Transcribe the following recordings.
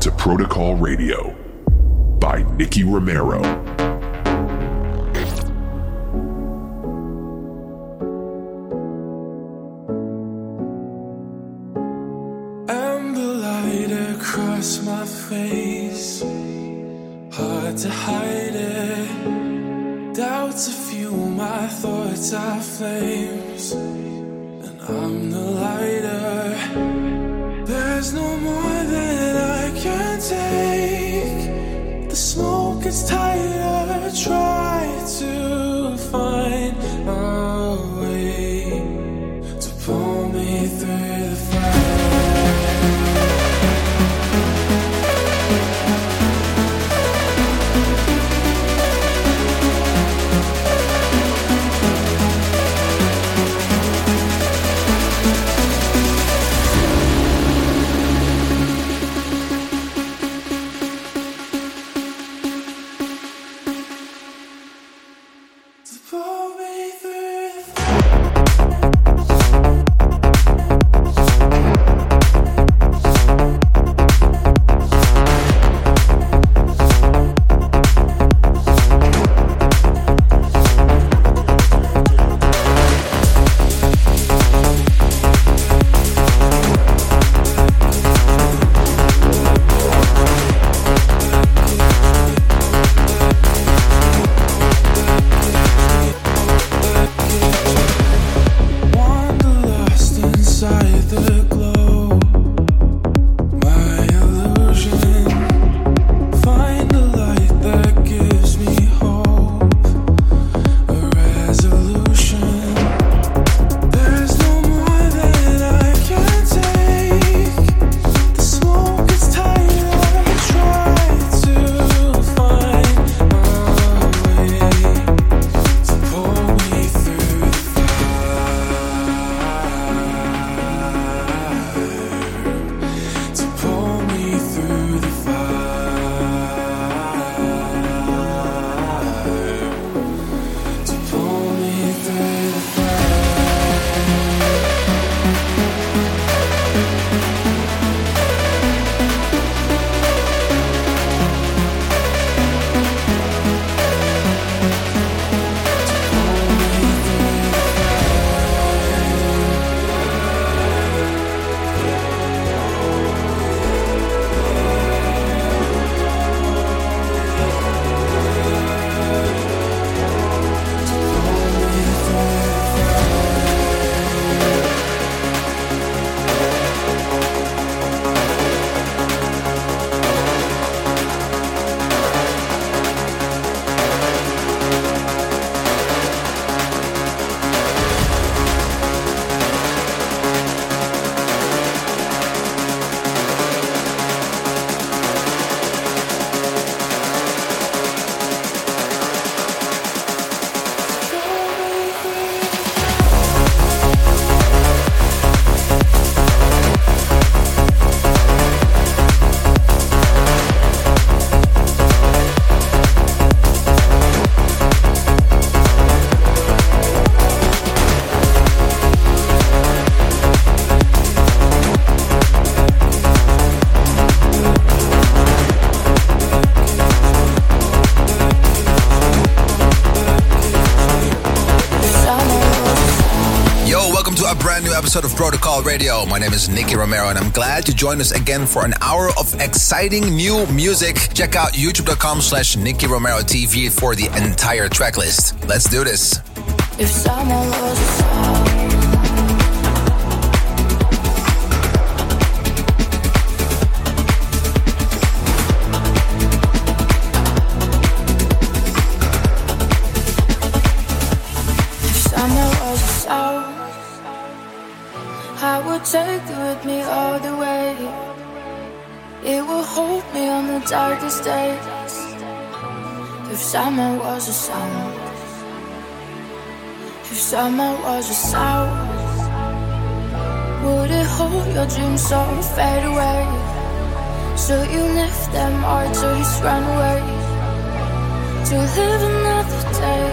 to Protocol Radio by Nicky Romero. Amber light across my face, hard to hide it. Doubts a few, my thoughts are flames, Radio. My name is Nicky Romero, and I'm glad you joined us again for an hour of exciting new music. Check out youtube.com slash Nicky Romero TV for the entire track list. Let's do this. If someone a song, If summer was a sound, if summer was a sound, would it hold your dreams so fade away? So you lift them or just run away to live another day.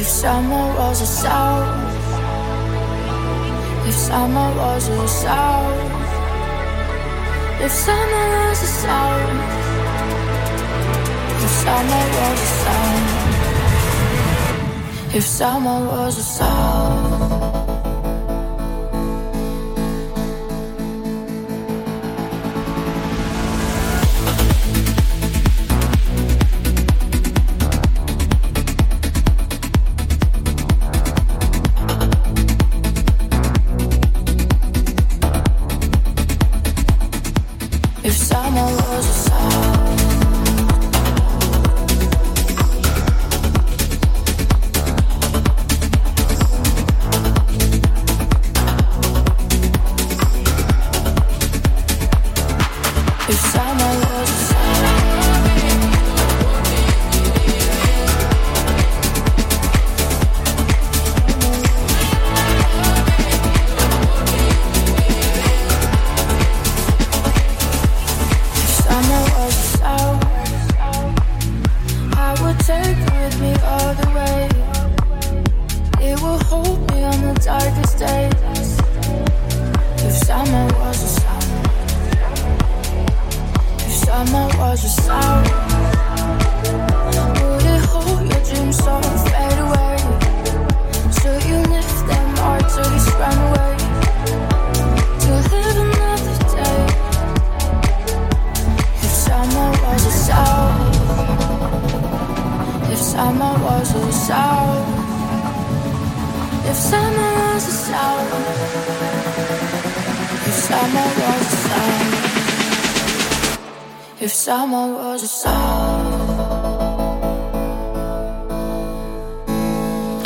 If summer was a sound, if summer was a sound, if summer was a sound, if summer was a sound, if summer was a sound.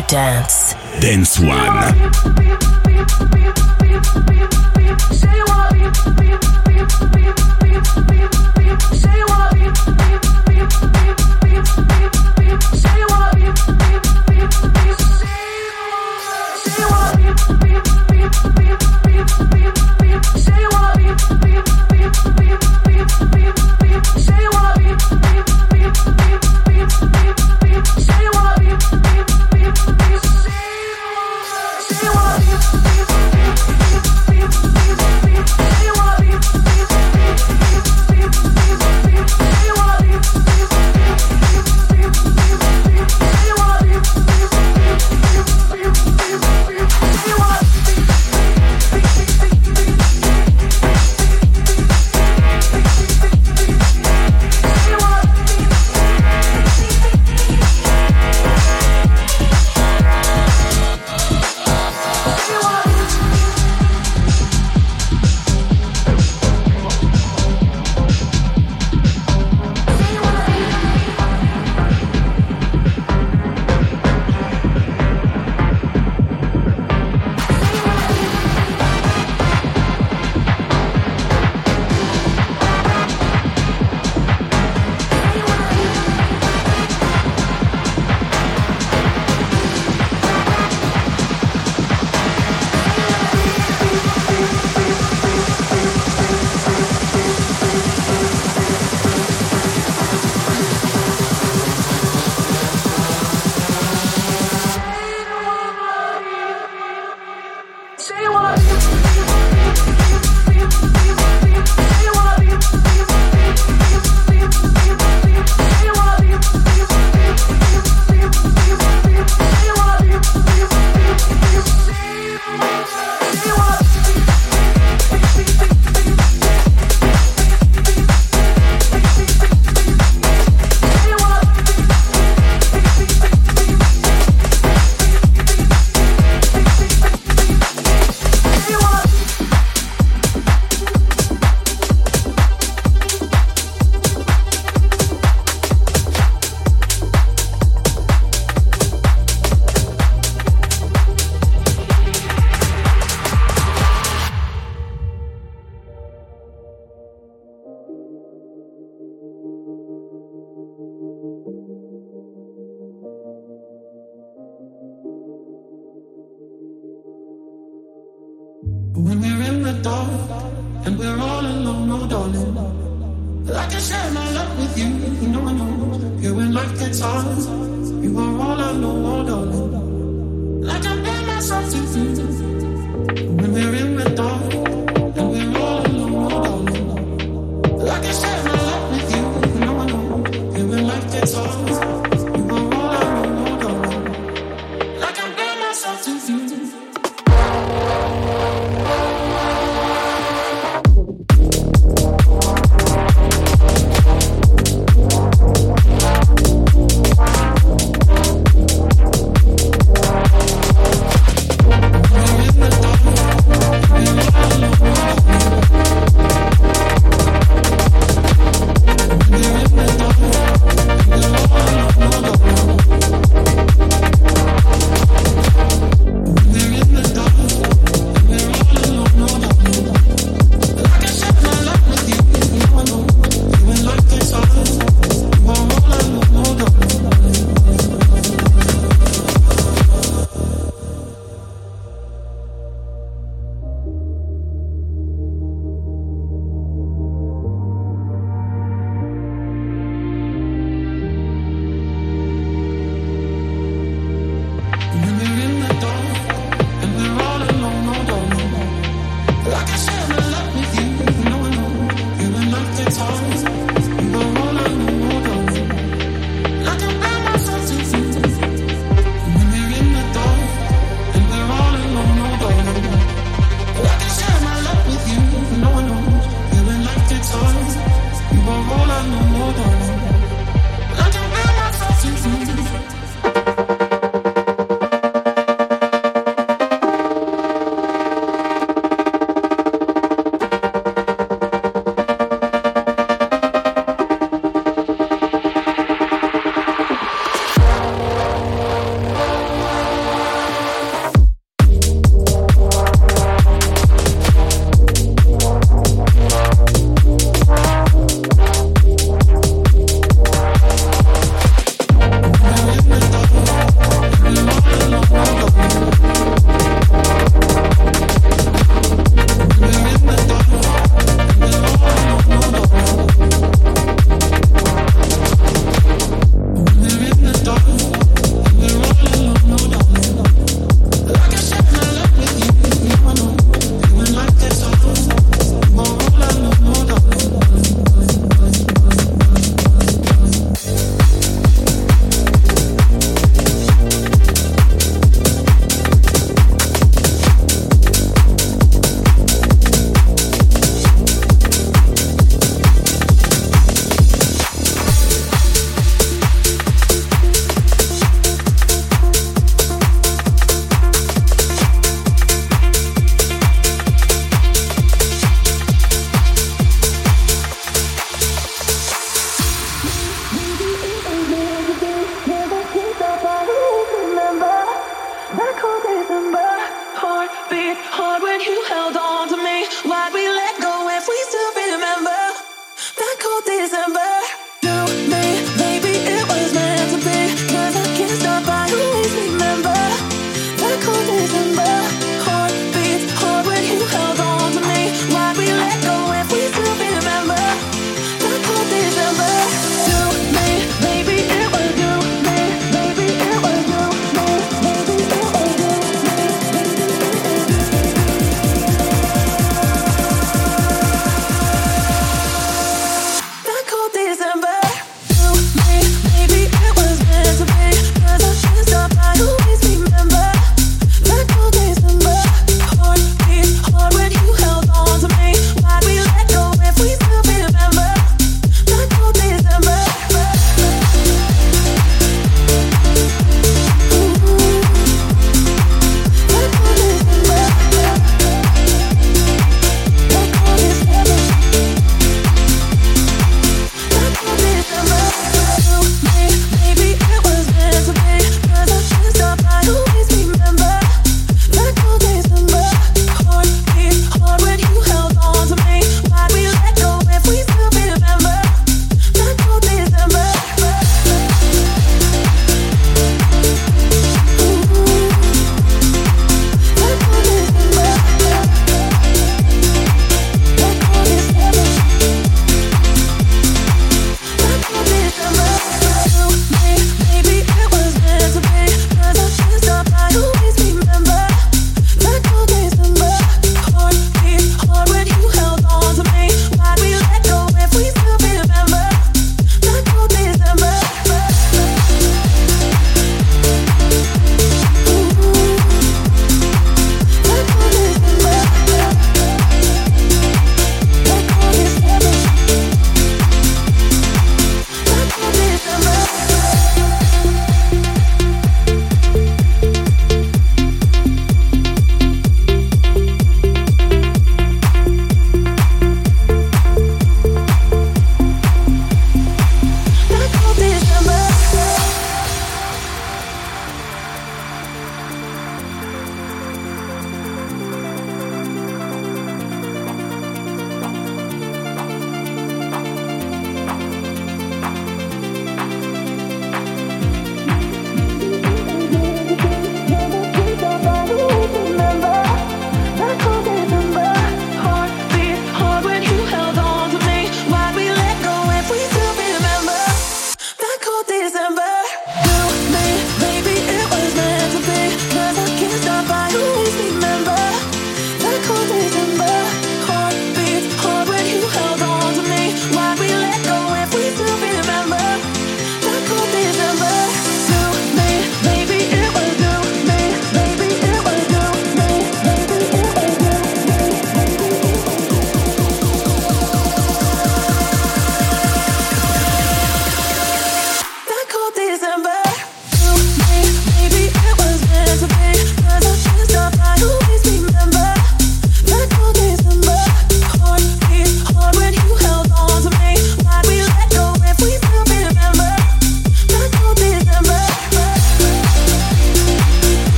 to dance. Dance One.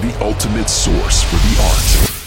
the ultimate source for the art